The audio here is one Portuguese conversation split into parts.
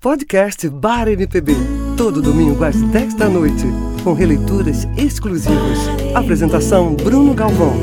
Podcast Bar MPB. Todo domingo às 10 da noite. Com releituras exclusivas. Apresentação Bruno Galvão.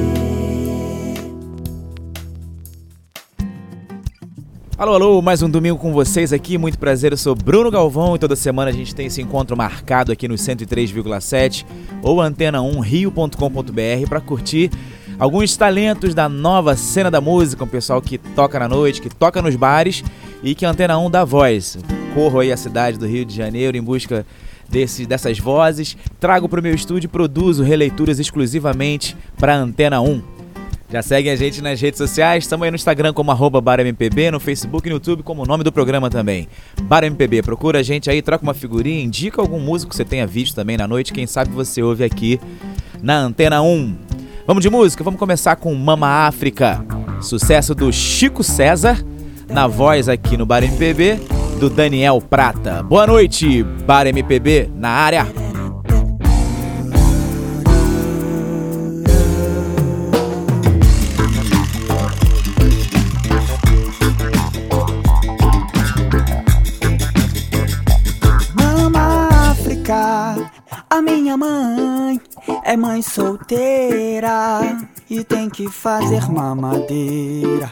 Alô, alô, mais um domingo com vocês aqui. Muito prazer, eu sou Bruno Galvão e toda semana a gente tem esse encontro marcado aqui no 103,7 ou antena1rio.com.br para curtir alguns talentos da nova cena da música, um pessoal que toca na noite, que toca nos bares e que a Antena 1 dá voz. Corro aí a cidade do Rio de Janeiro em busca desse, dessas vozes, trago para o meu estúdio e produzo releituras exclusivamente para Antena 1. Já seguem a gente nas redes sociais, estamos aí no Instagram como arroba BarMPB, no Facebook e no YouTube como o nome do programa também. BarMPB, procura a gente aí, troca uma figurinha, indica algum músico que você tenha visto também na noite, quem sabe você ouve aqui na Antena 1. Vamos de música? Vamos começar com Mama África, sucesso do Chico César, na voz aqui no Bar MPB, do Daniel Prata. Boa noite, Bar MPB na área. Mama África, a minha mãe é mãe solteira e tem que fazer mamadeira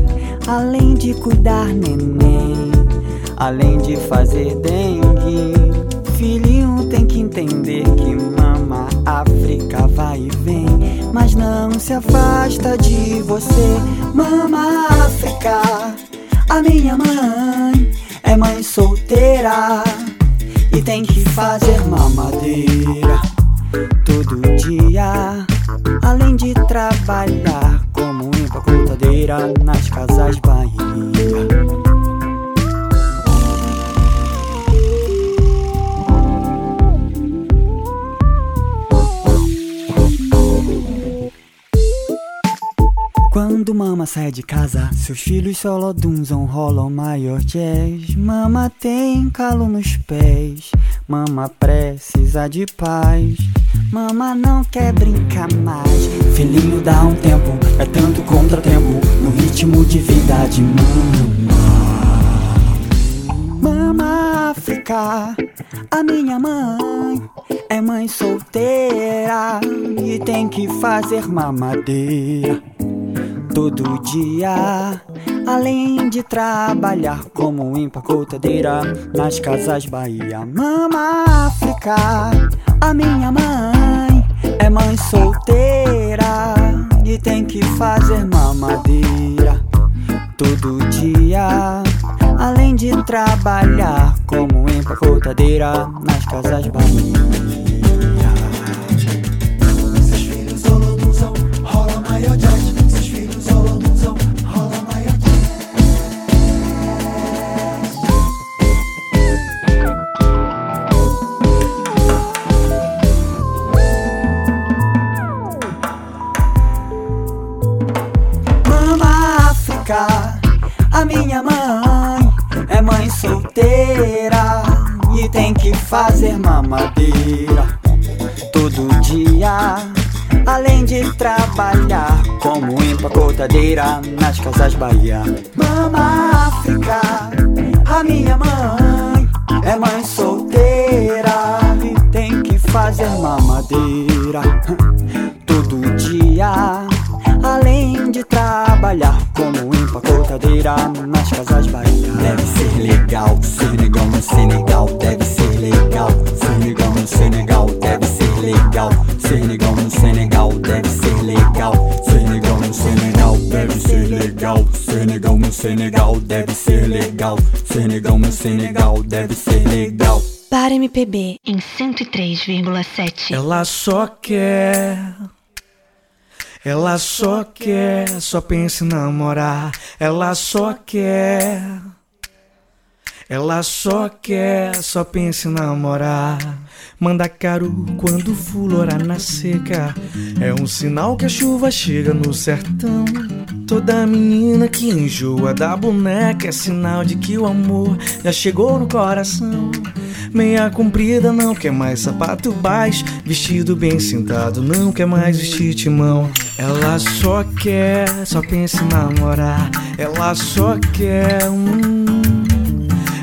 Além de cuidar neném, além de fazer dengue, filhinho tem que entender que mama África vai e vem, mas não se afasta de você, mama África. A minha mãe é mãe solteira e tem que fazer mamadeira todo dia, além de trabalhar empacotadeira nas casas Bahia. Quando mama sai de casa, seus filhos solodunzam, rolam maior jazz. Mama tem calo nos pés, mama precisa de paz. Mama não quer brincar mais. Filhinho dá um tempo, é tanto contratempo no ritmo de vida de mama. Mama África, a minha mãe é mãe solteira e tem que fazer mamadeira todo dia. Além de trabalhar como empacotadeira nas casas Bahia. Mama África, a minha mãe é mãe solteira e tem que fazer mamadeira todo dia. Além de trabalhar como empacotadeira nas casas Bahia. Nas casas Bahia. 103,7. Ela só quer. Ela só quer, só pensa em namorar. Ela só quer. Ela só quer, só pensa em namorar. Manda caro quando florar na seca. É um sinal que a chuva chega no sertão. Toda menina que enjoa da boneca é sinal de que o amor já chegou no coração. Meia comprida não quer mais sapato baixo, vestido bem sentado não quer mais vestir timão. Ela só quer, só pensa em namorar. Ela só quer um.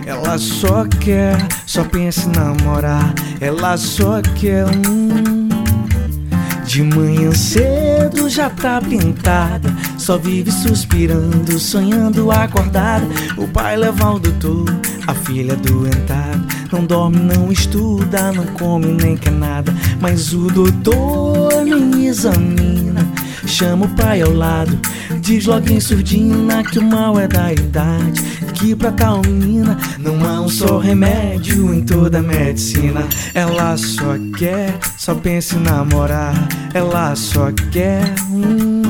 Ela só quer, só pensa em namorar. Ela só quer um. De manhã cedo já tá pintada, só vive suspirando, sonhando acordada. O pai leva o doutor, a filha doentada. Não dorme, não estuda, não come nem quer nada. Mas o doutor nem examina. Chama o pai ao lado, diz logo em surdina que o mal é da idade. Que pra tal menina não há um só remédio em toda a medicina. Ela só quer, só pensa em namorar. Ela só quer um.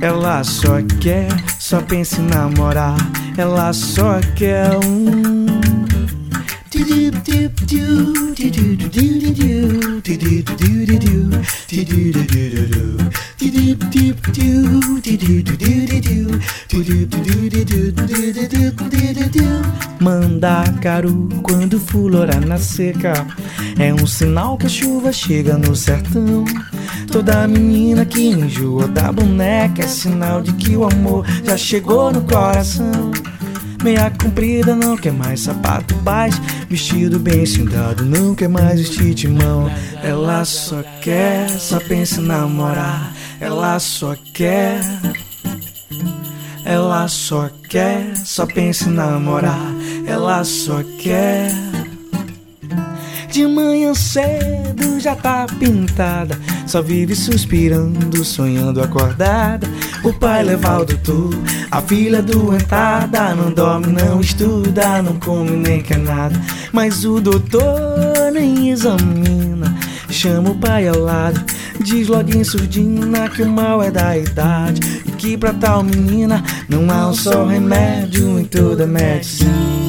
Ela só quer, só pensa em namorar. Ela só quer um. Manda caro quando florar na seca. É um sinal que a chuva chega no sertão. Toda menina que enjoa da boneca É sinal de que o amor já chegou no coração Meia comprida não quer mais sapato baixo Vestido bem cintado não quer mais vestir de mão Ela só quer, só pensa em namorar Ela só quer ela só quer, só pensa em namorar. Ela só quer. De manhã cedo já tá pintada. Só vive suspirando, sonhando acordada. O pai leva o doutor, a filha doentada. Não dorme, não estuda, não come nem quer nada. Mas o doutor nem examina. Chama o pai ao lado, diz logo em surdina que o mal é da idade. E que pra tal menina não há um só remédio em toda a medicina.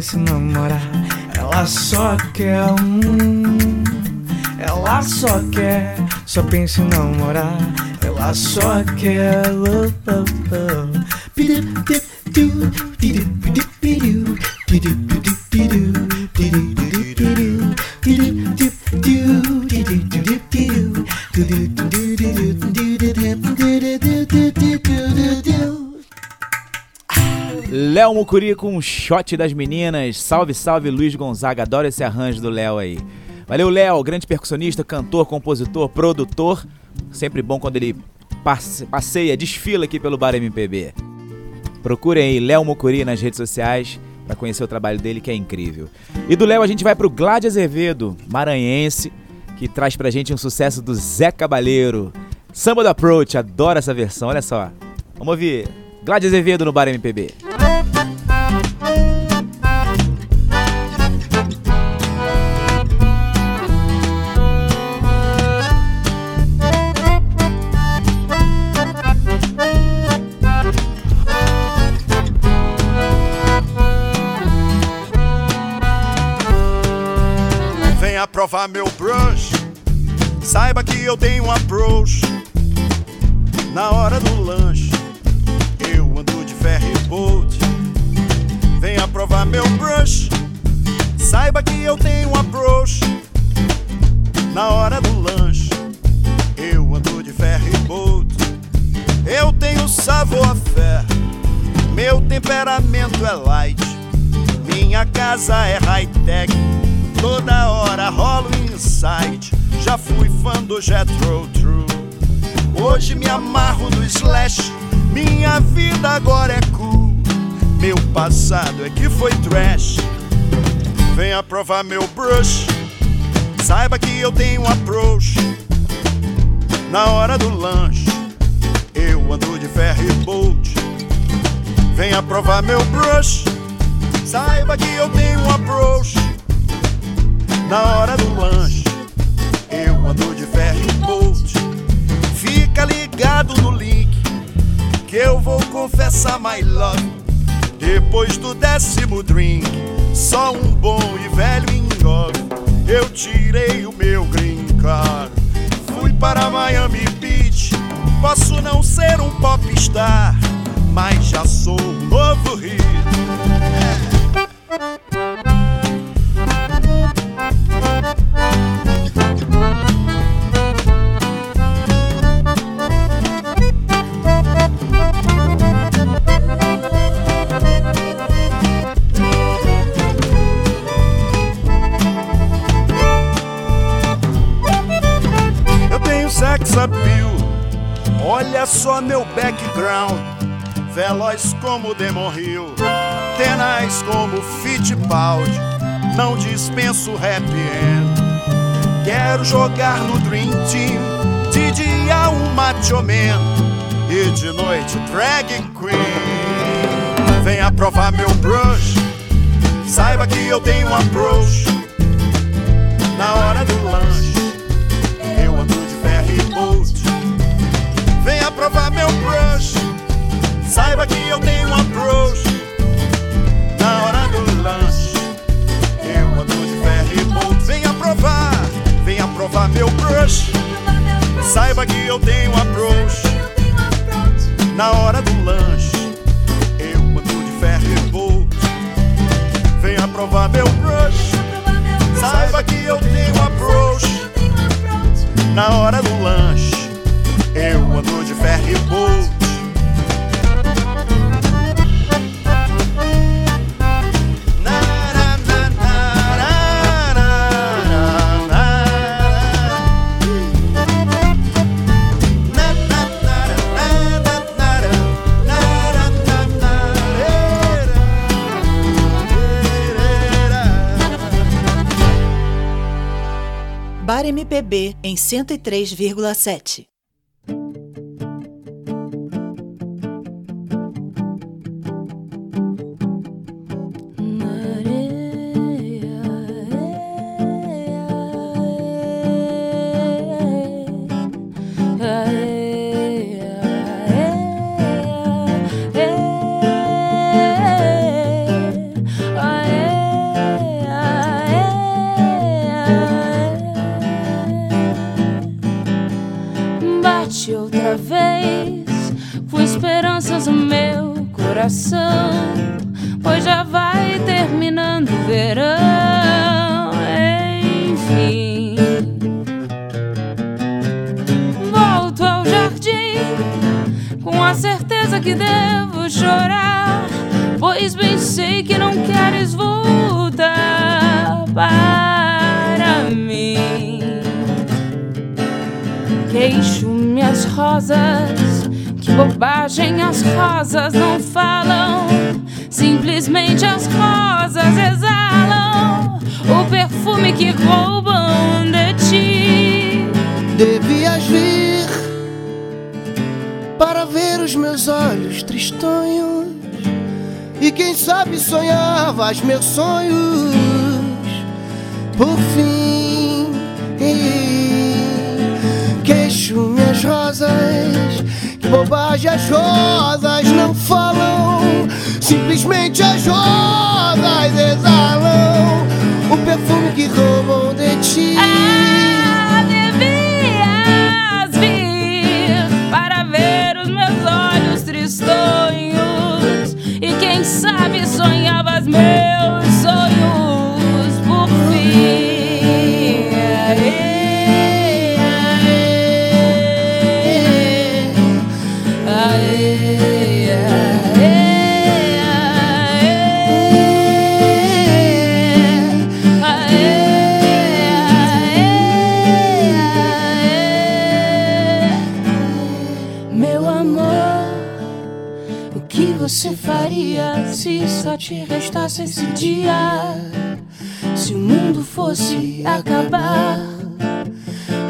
Só pensa em namorar. Ela só quer um. Ela só quer, só pensa em namorar. Ela só quer. Oh, oh, oh. Léo Mucuri com um shot das meninas. Salve, salve, Luiz Gonzaga. Adoro esse arranjo do Léo aí. Valeu, Léo, grande percussionista, cantor, compositor, produtor. Sempre bom quando ele passe- passeia, desfila aqui pelo Bar MPB. Procurem aí Léo Mucuri nas redes sociais para conhecer o trabalho dele, que é incrível. E do Léo a gente vai pro Glad Azevedo, maranhense, que traz pra gente um sucesso do Zé Cabaleiro. Samba do Approach, adoro essa versão, olha só. Vamos ouvir Glad Azevedo no Bar MPB. Provar meu brush. Saiba que eu tenho um approach. Na hora do lanche, eu ando de ferry boat. Venha provar meu brush. Saiba que eu tenho um approach. Na hora do lanche, eu ando de ferry boat. Eu tenho sabor fé. Meu temperamento é light. Minha casa é high-tech. Toda hora rolo insight. Já fui fã do Jetro True. Hoje me amarro no Slash. Minha vida agora é cool. Meu passado é que foi trash. Venha provar meu brush. Saiba que eu tenho approach. Na hora do lanche, eu ando de ferry boat. Venha provar meu brush, saiba que eu tenho um approach. Na hora do lanche, eu ando de ferry boat. Fica ligado no link, que eu vou confessar my love. Depois do décimo drink, só um bom e velho engove. Eu tirei o meu green card, fui para Miami Beach. Posso não ser um popstar, mas já sou um novo hit. Meu background. Veloz como Demon Hill, tenaz como Fittipaldi. Não dispenso happy end. Quero jogar no Dream Team, de dia um macho man e de noite drag queen. Venha provar meu brush, saiba que eu tenho um approach. Na hora do lanche, provar meu brush, saiba que eu tenho um approach. Na hora do lanche, eu ando de ferry boat. Venha provar, venha provar meu brush, saiba que eu tenho um approach. Na hora do lanche, eu ando de ferry boat. Venha provar meu brush, saiba que eu tenho um approach. Na hora do lanche, é Eu ando de ferryboat. Bar MPB em 103,7. Pois bem sei que não queres voltar para mim. Queixo minhas rosas, que bobagem as rosas não falam. Simplesmente as rosas exalam o perfume que roubam de ti. Devias vir para ver os meus olhos tristonhos e quem sabe sonhavas meus sonhos por fim. Queixo minhas rosas, que bobagem as rosas não falam, simplesmente as rosas exalam o perfume que roubam de ti. Sabe sonhavas meus você faria se só te restasse esse dia? Se o mundo fosse acabar,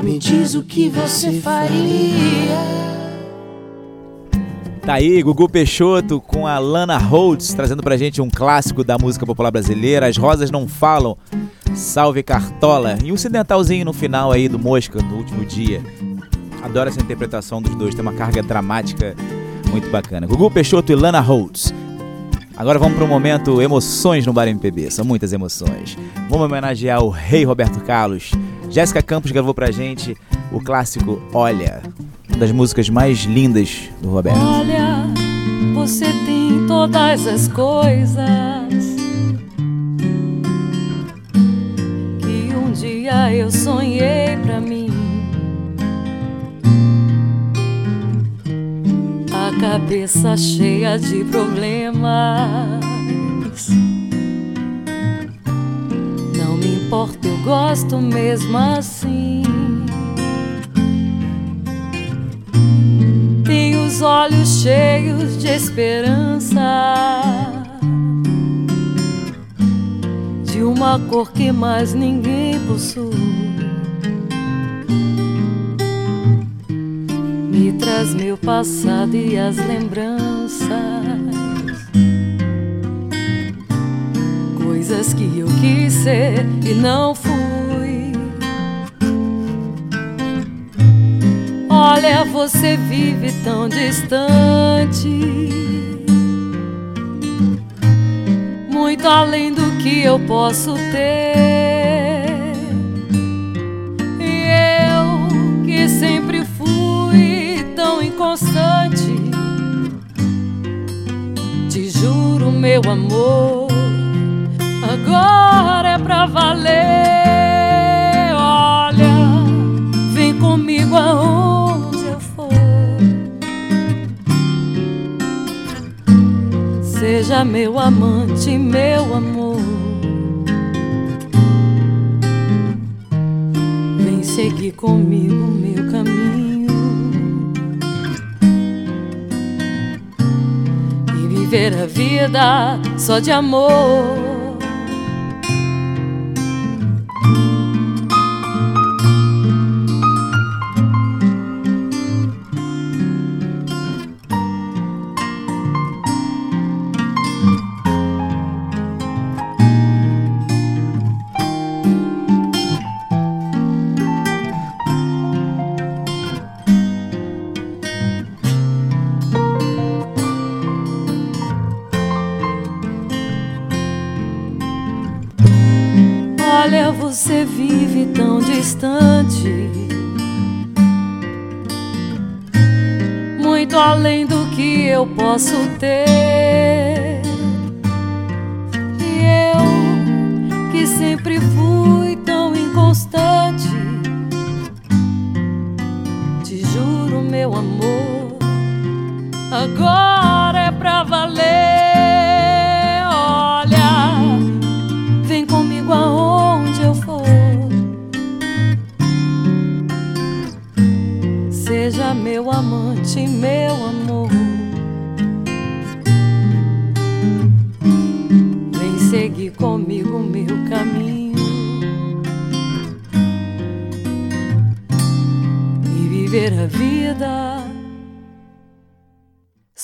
Me diz o que você faria. Tá aí, Gugu Peixoto com a Lana Holtz, trazendo pra gente um clássico da música popular brasileira, As Rosas Não Falam, Salve Cartola, e um incidentalzinho no final aí do Mosca, no último dia. Adoro essa interpretação dos dois, tem uma carga dramática muito bacana. Gugu Peixoto e Lana Holtz. Agora vamos para um momento emoções no Bar MPB, são muitas emoções. Vamos homenagear o rei Roberto Carlos. Jéssica Campos gravou pra gente o clássico Olha, uma das músicas mais lindas do Roberto. Olha, você tem todas as coisas que um dia eu sonhei pra mim. Cabeça cheia de problemas. Não me importa, eu gosto mesmo assim. Tenho os olhos cheios de esperança. De uma cor que mais ninguém possui. Me traz meu passado e as lembranças. Coisas que eu quis ser e não fui. Olha, você vive tão distante. Muito além do que eu posso ter. Amor, agora é pra valer. Olha, vem comigo aonde eu for. Seja meu amante, meu amor. Vem seguir comigo vida só de amor.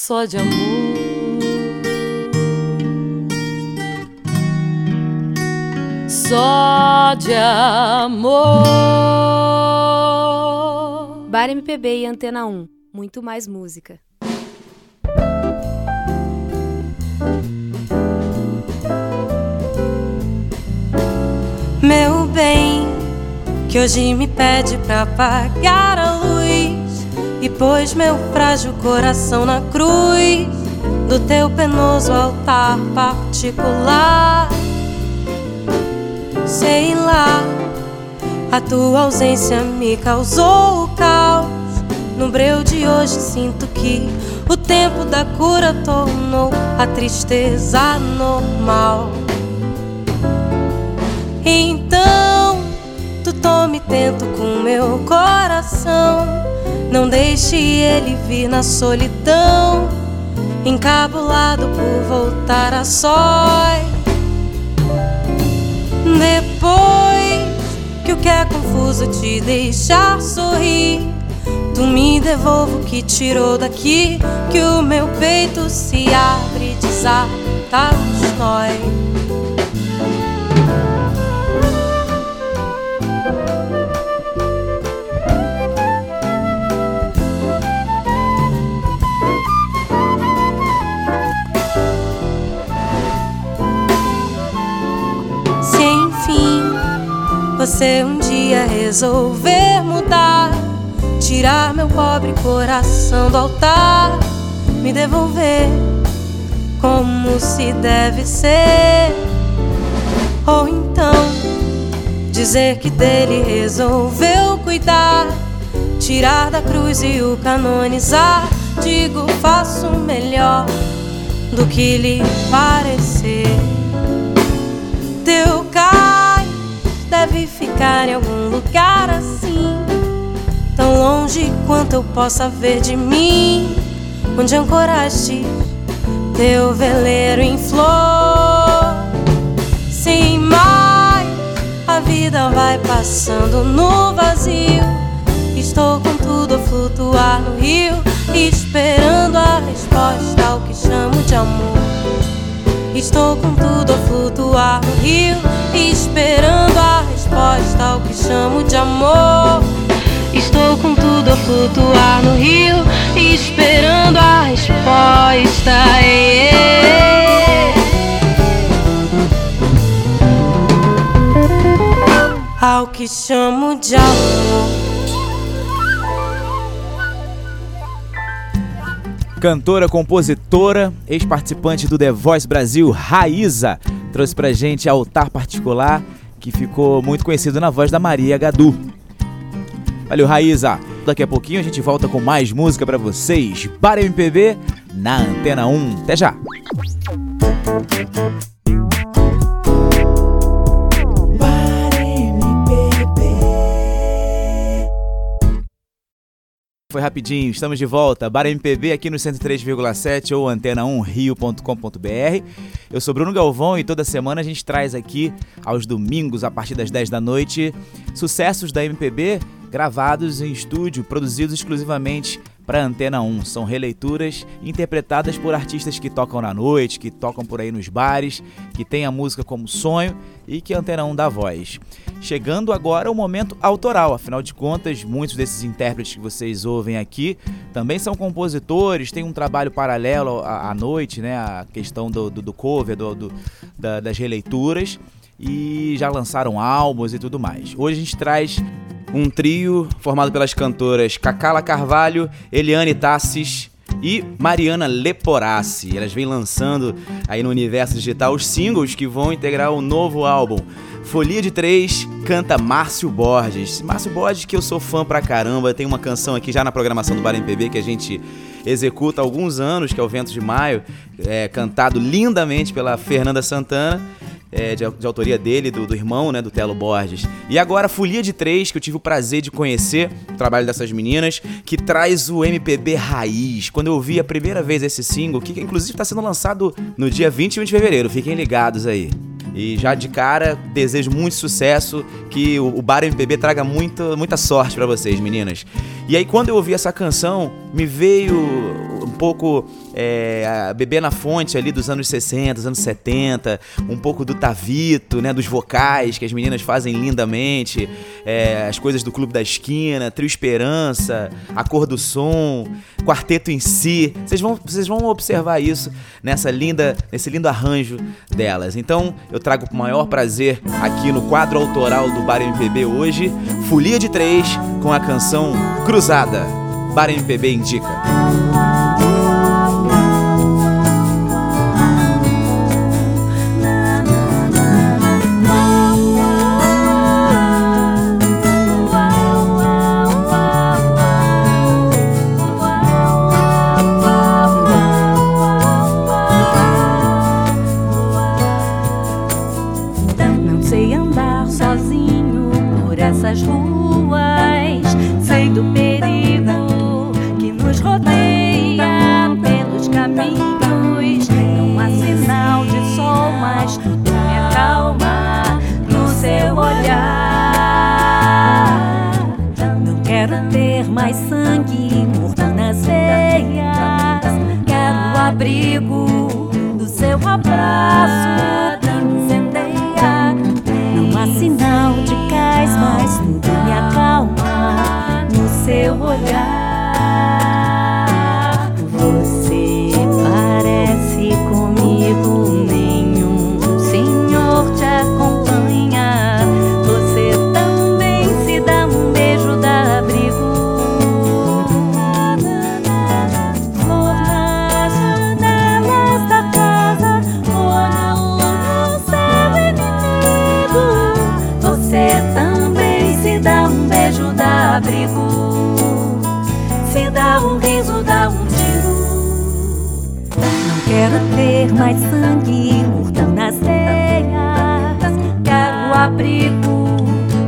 Só de amor. Só de amor. Bar MPB e Antena 1. Muito mais música. Meu bem, que hoje me pede pra apagar a luz e pôs meu frágil coração na cruz do teu penoso altar particular. Sei lá, a tua ausência me causou o caos. No breu de hoje sinto que o tempo da cura tornou a tristeza normal. Então, tu tome tento com meu coração. Não deixe ele vir na solidão, encabulado por voltar a sós. Depois que o que é confuso te deixar sorrir. Tu me devolvo o que tirou daqui, que o meu peito se abre, desata os nós. Você um dia resolver mudar, tirar meu pobre coração do altar, me devolver como se deve ser, ou então dizer que dele resolveu cuidar, tirar da cruz e o canonizar. Digo, faço melhor do que lhe parecer. Teu deve ficar em algum lugar assim, tão longe quanto eu possa ver de mim, onde ancoraste teu veleiro em flor. Sem mais, a vida vai passando no vazio. Estou com tudo a flutuar no rio, esperando a resposta ao que chamo de amor. Estou com tudo a flutuar no rio, esperando a resposta ao que chamo de amor. Estou com tudo a flutuar no rio, esperando a resposta. Ao que chamo de amor. Cantora, compositora, ex-participante do The Voice Brasil, Raíza, trouxe pra gente Altar Particular, que ficou muito conhecido na voz da Maria Gadu. Valeu, Raíza! Daqui a pouquinho a gente volta com mais música para vocês. Para MPB na Antena 1. Até já! Foi rapidinho, estamos de volta. Bar MPB aqui no 103,7 ou antena1rio.com.br. Eu sou Bruno Galvão e toda semana a gente traz aqui, aos domingos, a partir das 10 da noite, sucessos da MPB gravados em estúdio, produzidos exclusivamente para Antena 1. São releituras interpretadas por artistas que tocam na noite, que tocam por aí nos bares, que têm a música como sonho e que a Antena 1 dá voz. Chegando agora o momento autoral, afinal de contas, muitos desses intérpretes que vocês ouvem aqui também são compositores, têm um trabalho paralelo à, à noite, né? A questão do, do, do cover, do, do da, das releituras e já lançaram álbuns e tudo mais. Hoje a gente traz um trio formado pelas cantoras Cacala Carvalho, Eliane Tassis e Mariana Leporassi. Elas vêm lançando aí no universo digital os singles que vão integrar o novo álbum. Folia de Três canta Márcio Borges. Márcio Borges, que eu sou fã pra caramba, tem uma canção aqui já na programação do Bar MPB que a gente executa há alguns anos, que é o Vento de Maio, é, cantado lindamente pela Fernanda Santana é, de, de, autoria dele, do, do, irmão, né, do Telo Borges. E agora Folia de Três, que eu tive o prazer de conhecer o trabalho dessas meninas, que traz o MPB raiz. Quando eu vi a primeira vez esse single, que inclusive está sendo lançado no dia 21 de fevereiro, fiquem ligados aí. E já de cara, desejo muito sucesso, que o, o Bar MPB traga muita, muita sorte para vocês, meninas. E aí, quando eu ouvi essa canção, me veio um pouco é, Bebê na Fonte ali dos anos 60, dos anos 70, um pouco do Tavito, né, dos vocais que as meninas fazem lindamente, é, as coisas do Clube da Esquina, Trio Esperança, A Cor do Som, Quarteto em Si. Vocês vão, vocês vão observar isso nessa linda, nesse lindo arranjo delas. Então, eu trago com o maior prazer aqui no quadro autoral do Bar MPB hoje, Folia de Três com a canção Cruzada. Bar MPB indica. areias. Quero o abrigo do seu abraço que. Não há sinal de cais, mas tudo me acalma no seu olhar. ver mais sangue morto nas veias Quero abrigo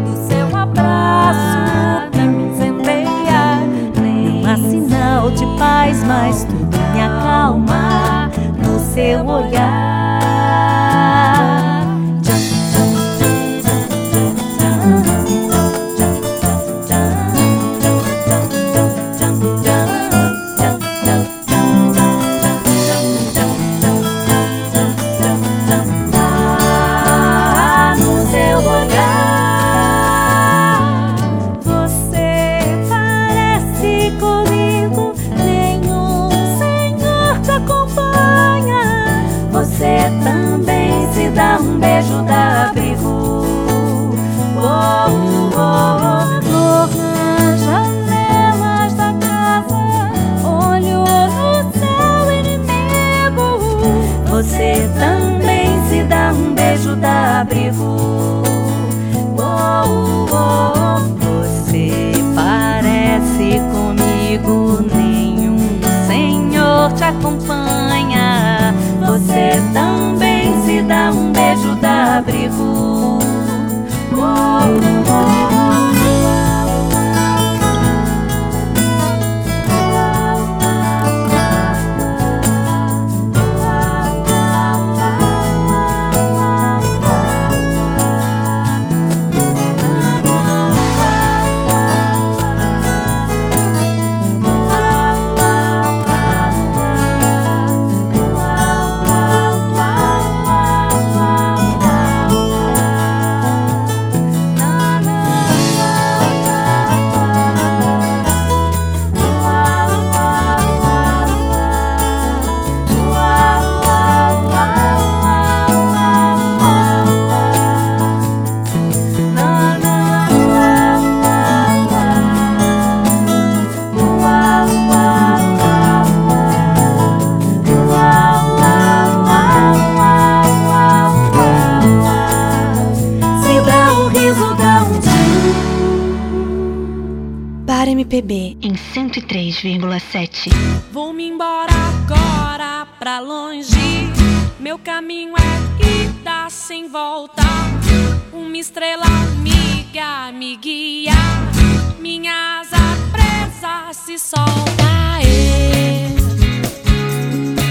do seu abraço Pra me desempenhar Não há sinal de paz, mas tudo me acalma No seu olhar. Meu caminho é ida sem volta. Uma estrela amiga me guia. Minha asa presa se solta. Eu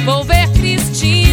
Vou ver Cristina.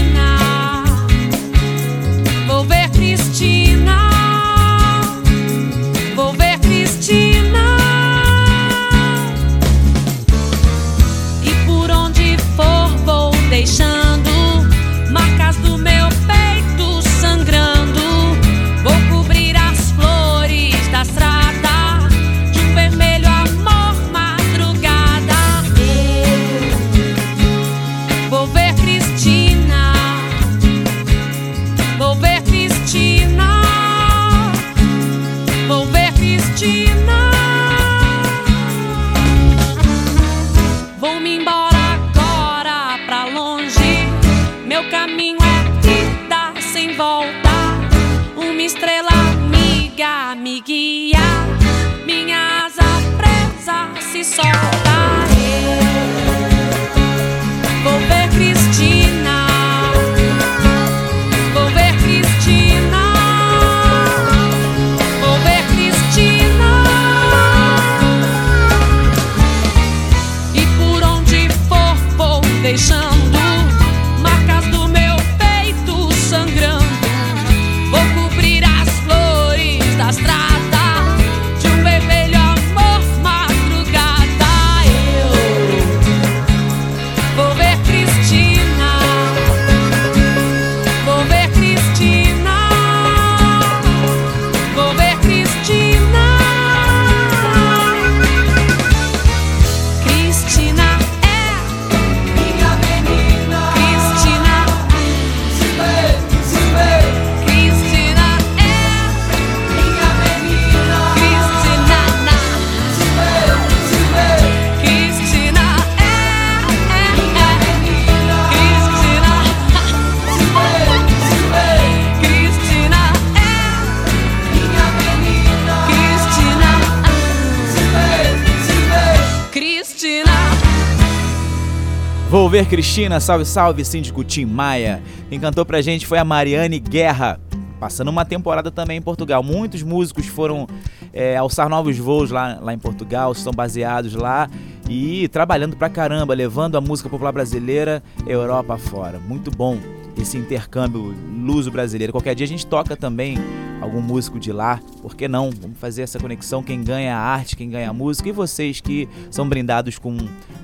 Cristina, salve, salve, síndico Tim Maia. Quem cantou pra gente foi a Mariane Guerra, passando uma temporada também em Portugal. Muitos músicos foram é, alçar novos voos lá, lá em Portugal, estão baseados lá e trabalhando pra caramba, levando a música popular brasileira Europa fora. Muito bom esse intercâmbio luso-brasileiro. Qualquer dia a gente toca também algum músico de lá, por que não? Vamos fazer essa conexão, quem ganha a arte, quem ganha a música e vocês que são brindados com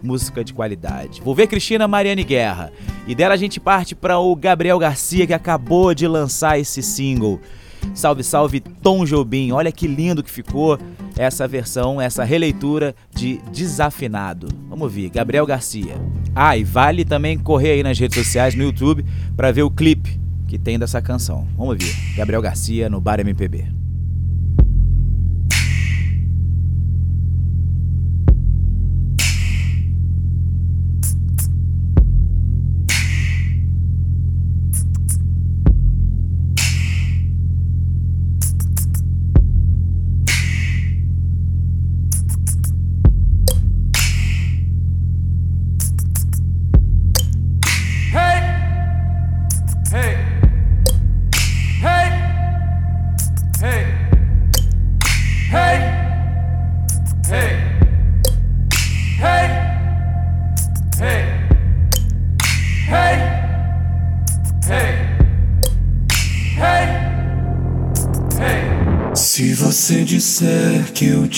música de qualidade. Vou ver Cristina Mariane Guerra. E dela a gente parte para o Gabriel Garcia que acabou de lançar esse single. Salve, salve Tom Jobim. Olha que lindo que ficou essa versão, essa releitura de Desafinado. Vamos ouvir, Gabriel Garcia. Ah, e vale também correr aí nas redes sociais, no YouTube, para ver o clipe que tem dessa canção. Vamos ouvir, Gabriel Garcia no Bar MPB.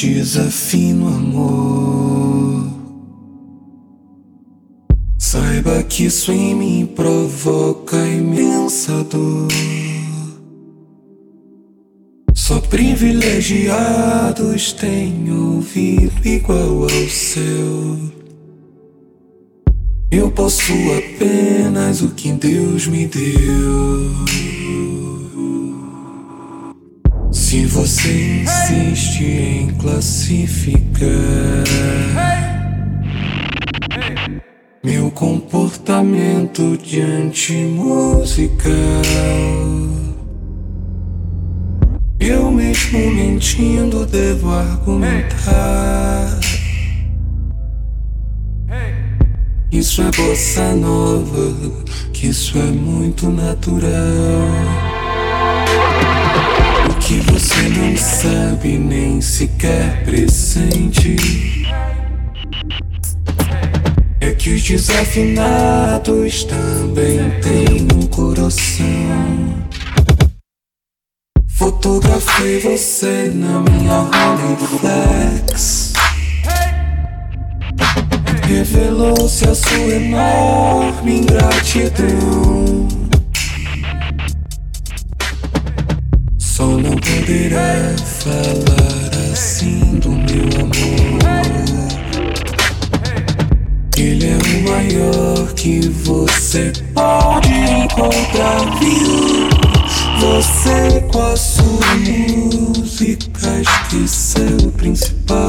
Desafino amor, saiba que isso em mim provoca imensa dor. Só privilegiados têm ouvido igual ao seu. Eu possuo apenas o que Deus me deu. Se você insiste em classificar meu comportamento diante musical, eu mesmo mentindo devo argumentar. Isso é bossa nova, que isso é muito natural. Que você não sabe nem sequer pressente É que os desafinados também têm um coração. Fotografei você na minha Rolleiflex Revelou-se a sua enorme ingratidão Só não poderá falar assim do meu amor. Ele é o maior que você pode encontrar, viu? Você com a sua música esqueceu o principal.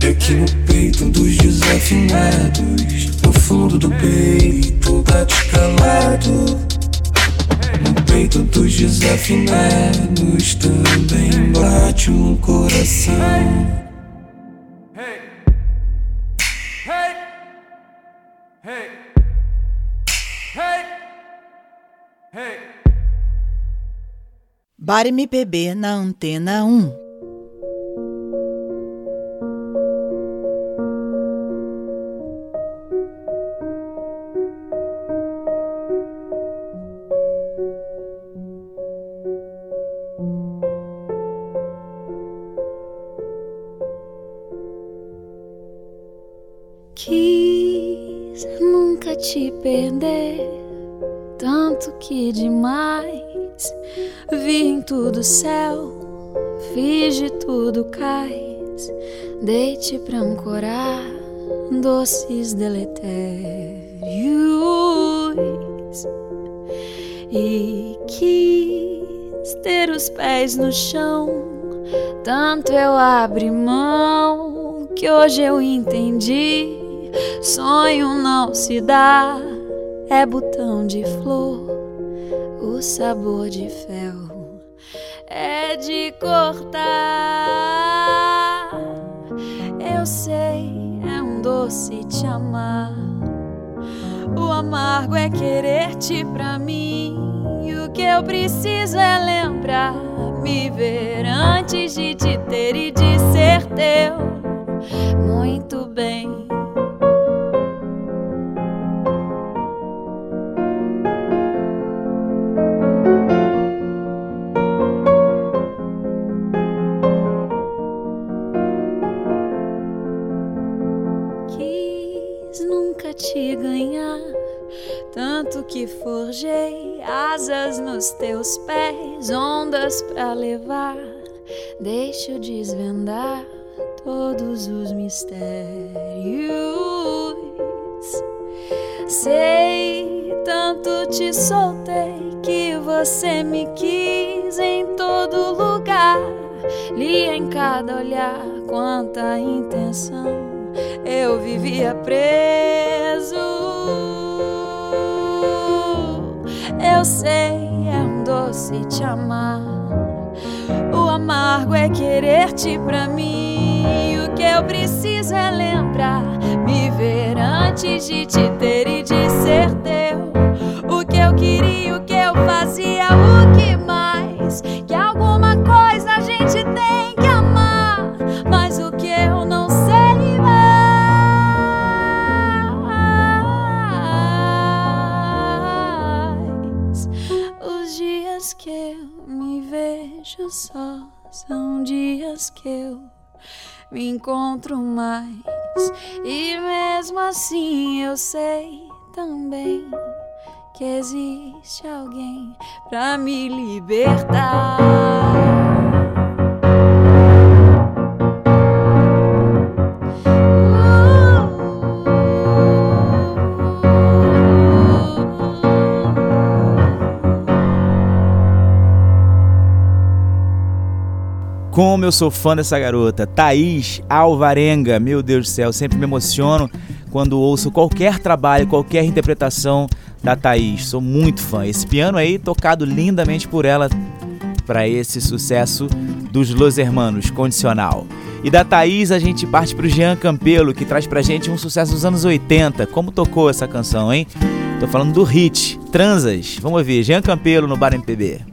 É que no peito dos desafinados, no fundo do peito bate calado. Peito dos desafinados também bate um coração. Bar MPB na Antena 1. Quis nunca te perder, tanto que demais. Vi em tudo céu, fiz de tudo cais, dei-te pra ancorar doces deletérios. E quis ter os pés no chão, tanto eu abri mão que hoje eu entendi. Sonho não se dá, é botão de flor, o sabor de fel é de cortar. Eu sei, é um doce te amar. O amargo é querer-te pra mim. O que eu preciso é lembrar, me ver antes de te ter e de ser teu. Muito bem. Te ganhar, tanto que forjei asas nos teus pés, ondas pra levar. Deixa eu desvendar todos os mistérios. Sei, tanto te soltei que você me quis em todo lugar. Li em cada olhar quanta intenção eu vivia preso. Eu sei, é um doce te amar. O amargo é querer-te pra mim. O que eu preciso é lembrar, me ver antes de te ter e de ser teu. O que eu queria, o que eu me encontro mais. E mesmo assim eu sei também que existe alguém pra me libertar. Como eu sou fã dessa garota, Thaís Alvarenga. Meu Deus do céu, sempre me emociono quando ouço qualquer trabalho, qualquer interpretação da Thaís. Sou muito fã. Esse piano aí tocado lindamente por ela para esse sucesso dos Los Hermanos, Condicional. E da Thaís a gente parte pro Jean Campelo, que traz pra gente um sucesso dos anos 80. Como tocou essa canção, hein? Tô falando do hit, Transas. Vamos ouvir, Jean Campelo no Bar MPB.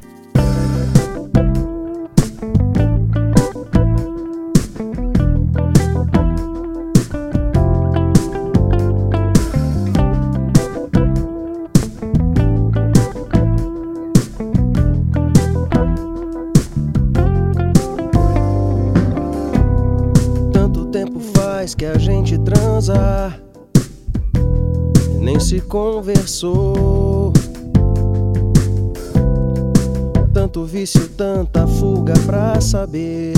Vício, tanta fuga pra saber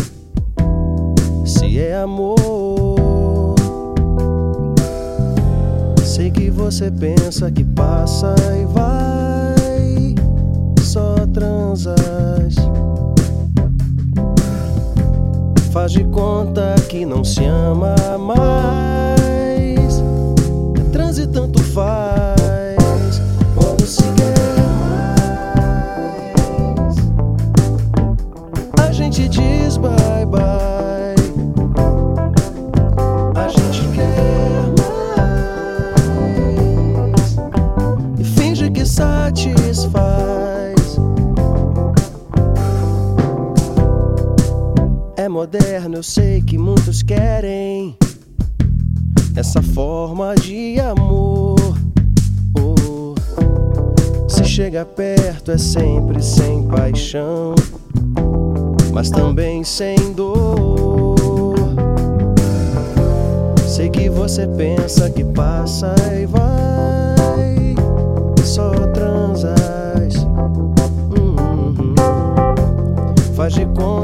se é amor. Sei que você pensa que passa e vai, só transas. Faz de conta que não se ama mais. Moderno, eu sei que muitos querem essa forma de amor. Oh, se chega perto é sempre sem paixão, mas também sem dor. Sei que você pensa que passa e vai, só transas. Uhum. Faz de conta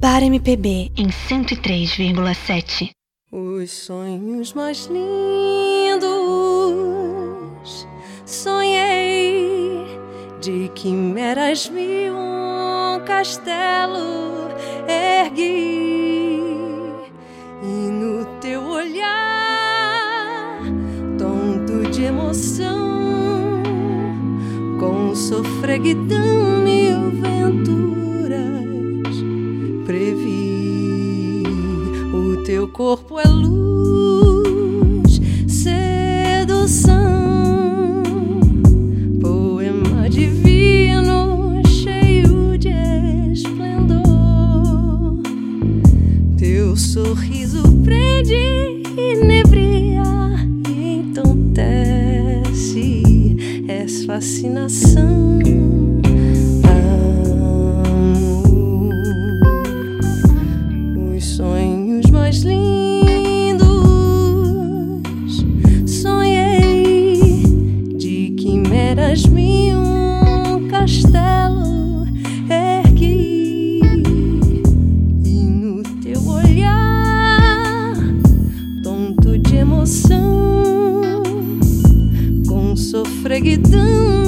Bar MPB em 103,7. Os sonhos mais lindos sonhei de quimeras mil castelo ergui. E no teu olhar tonto de emoção com sofreguidão mil venturas previ. O teu corpo é luz, prende, inebria e entontece, és fascinação. Sofreguidão mil venturas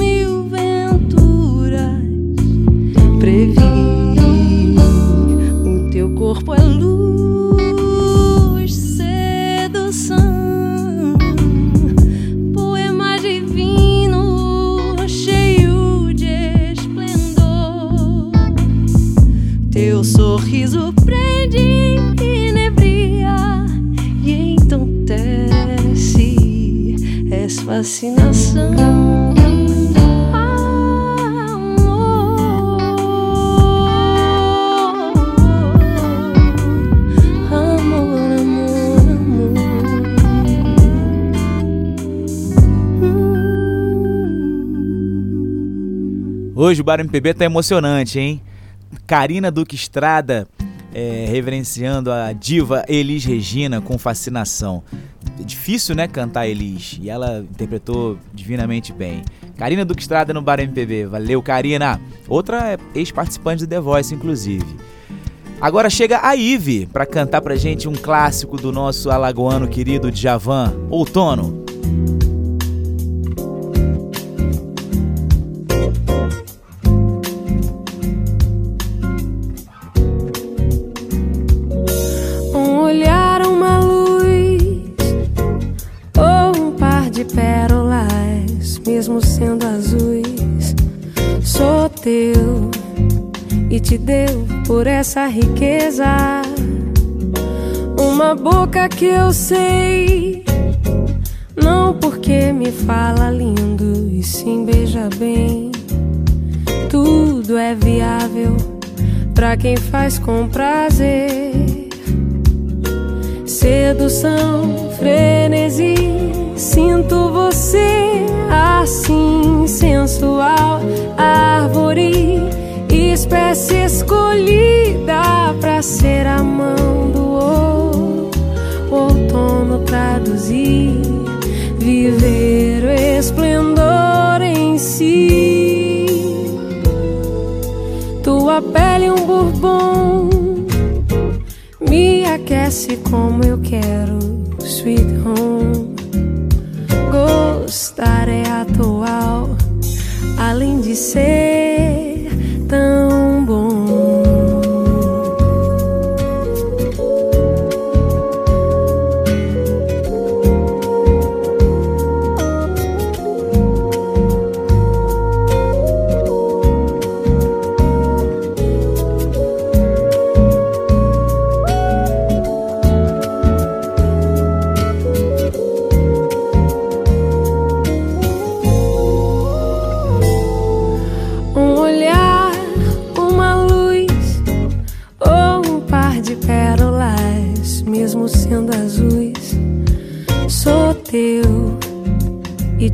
Bar MPB tá emocionante, hein? Karina Duque Estrada é, reverenciando a diva Elis Regina com fascinação. É difícil, né, cantar Elis, e ela interpretou divinamente bem. Karina Duque Estrada no Bar MPB, valeu Karina! Outra é ex-participante do The Voice, inclusive. Agora chega a Ive para cantar pra gente um clássico do nosso alagoano querido Djavan, Outono. Por essa riqueza. Uma boca que eu sei, não porque me fala lindo e sim beija bem. Tudo é viável pra quem faz com prazer. Sedução, frenesi, sinto você assim sensual, árvore, espécie escolhida pra ser a mão do ou- outono traduzir, viver o esplendor em si. Tua pele um bourbon me aquece como eu quero, sweet home. Gostar é atual, além de ser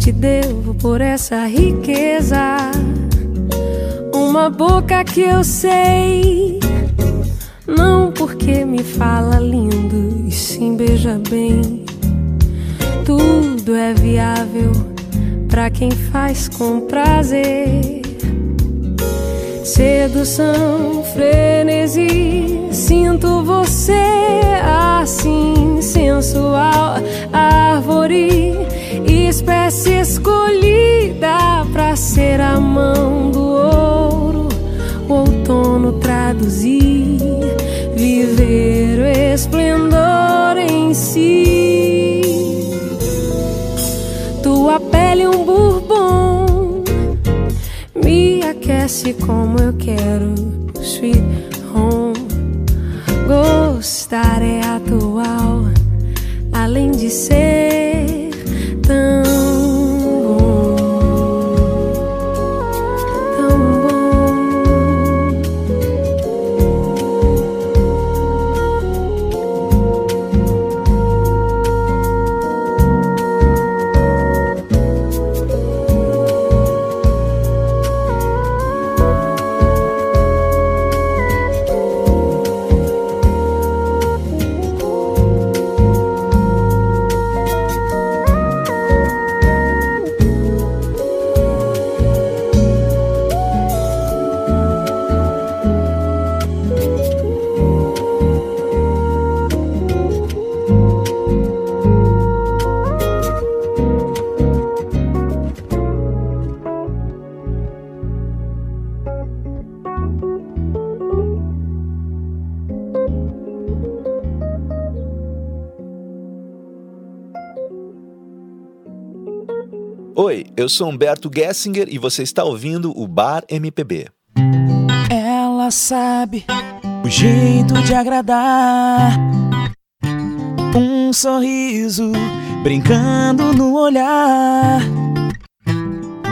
te devo por essa riqueza. Uma boca que eu sei, não porque me fala lindo e sim beija bem. Tudo é viável pra quem faz com prazer. Sedução, frenesi, sinto você assim, sensual, árvore, espécie escolhida pra ser a mão do ouro, o outono traduzir, viver o esplendor em si. Tua pele um bourbon me aquece como eu quero, eu sou Humberto Gessinger e você está ouvindo o Bar MPB. Ela sabe o jeito de agradar. Um sorriso brincando no olhar.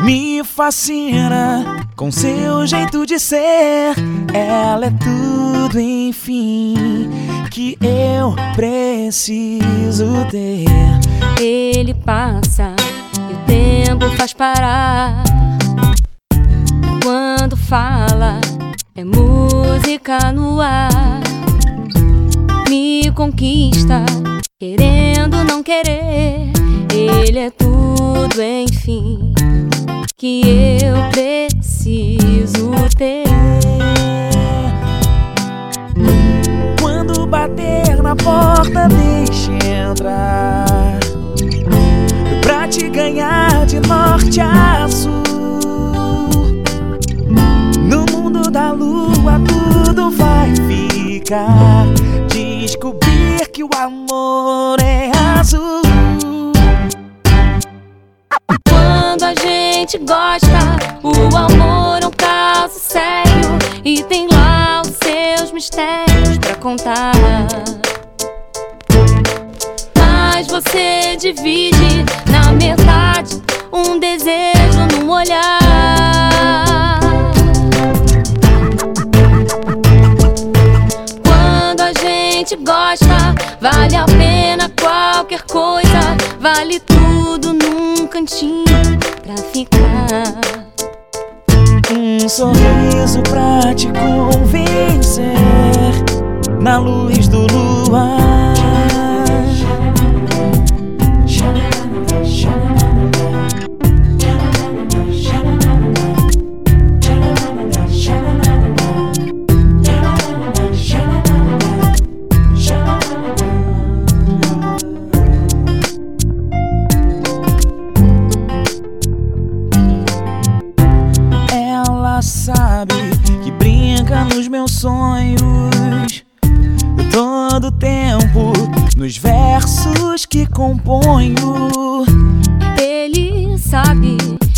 Me fascina com seu jeito de ser. Ela é tudo, enfim, que eu preciso ter. Ele passa tempo faz parar. Quando fala, é música no ar. Me conquista, querendo não querer. Ele é tudo, enfim, que eu preciso ter. Quando bater na porta, deixe entrar. Te ganhar de norte a sul. No mundo da lua, tudo vai ficar. Descobrir que o amor é azul. Quando a gente gosta, o amor é um caso sério e tem lá os seus mistérios pra contar. Você divide na metade um desejo num olhar. Quando a gente gosta, vale a pena qualquer coisa, vale tudo num cantinho pra ficar. Um sorriso pra te convencer na luz do luar. Meus sonhos todo tempo nos versos que componho. Ele sabe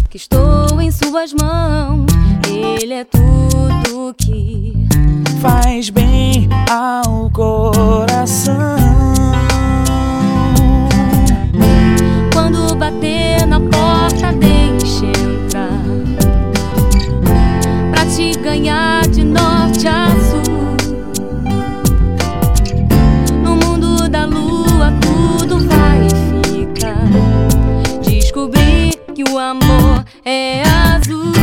que estou em suas mãos. Ele é tudo que faz bem ao coração. Quando bater na porta, deixe entrar. Pra te ganhar que o amor é azul.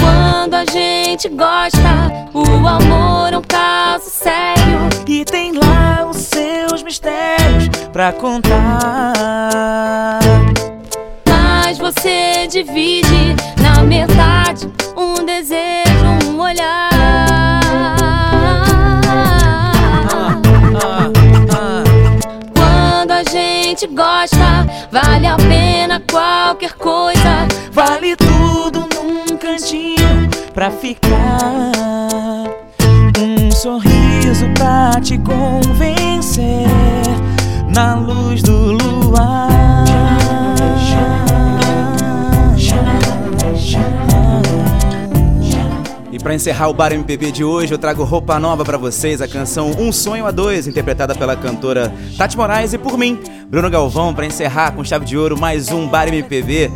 Quando a gente gosta, o amor é um caso sério. E tem lá os seus mistérios pra contar. Mas você divide na metade um desejo, um olhar. Ah, ah, ah, gosta vale a pena qualquer coisa. Vale tudo num cantinho pra ficar. Um sorriso pra te convencer na luz do luar. Pra encerrar o Bar MPB de hoje, eu trago roupa nova pra vocês, a canção Um Sonho a Dois, interpretada pela cantora Tati Moraes e por mim, Bruno Galvão, pra encerrar com chave de ouro mais um Bar MPB.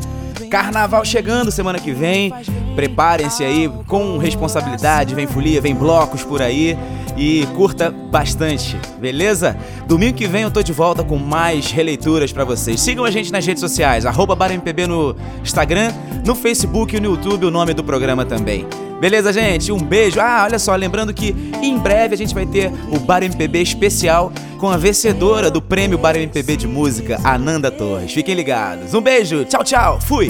Carnaval chegando semana que vem. Preparem-se aí com responsabilidade, vem folia, vem blocos por aí e curta bastante, beleza? Domingo que vem eu tô de volta com mais releituras pra vocês. Sigam a gente nas redes sociais, arroba BarMPB no Instagram, no Facebook e no YouTube, o nome do programa também. Beleza, gente? Um beijo. Ah, olha só, lembrando que em breve a gente vai ter o Bar MPB especial com a vencedora do prêmio Bar MPB de Música, Ananda Torres. Fiquem ligados. Um beijo, tchau, tchau, fui!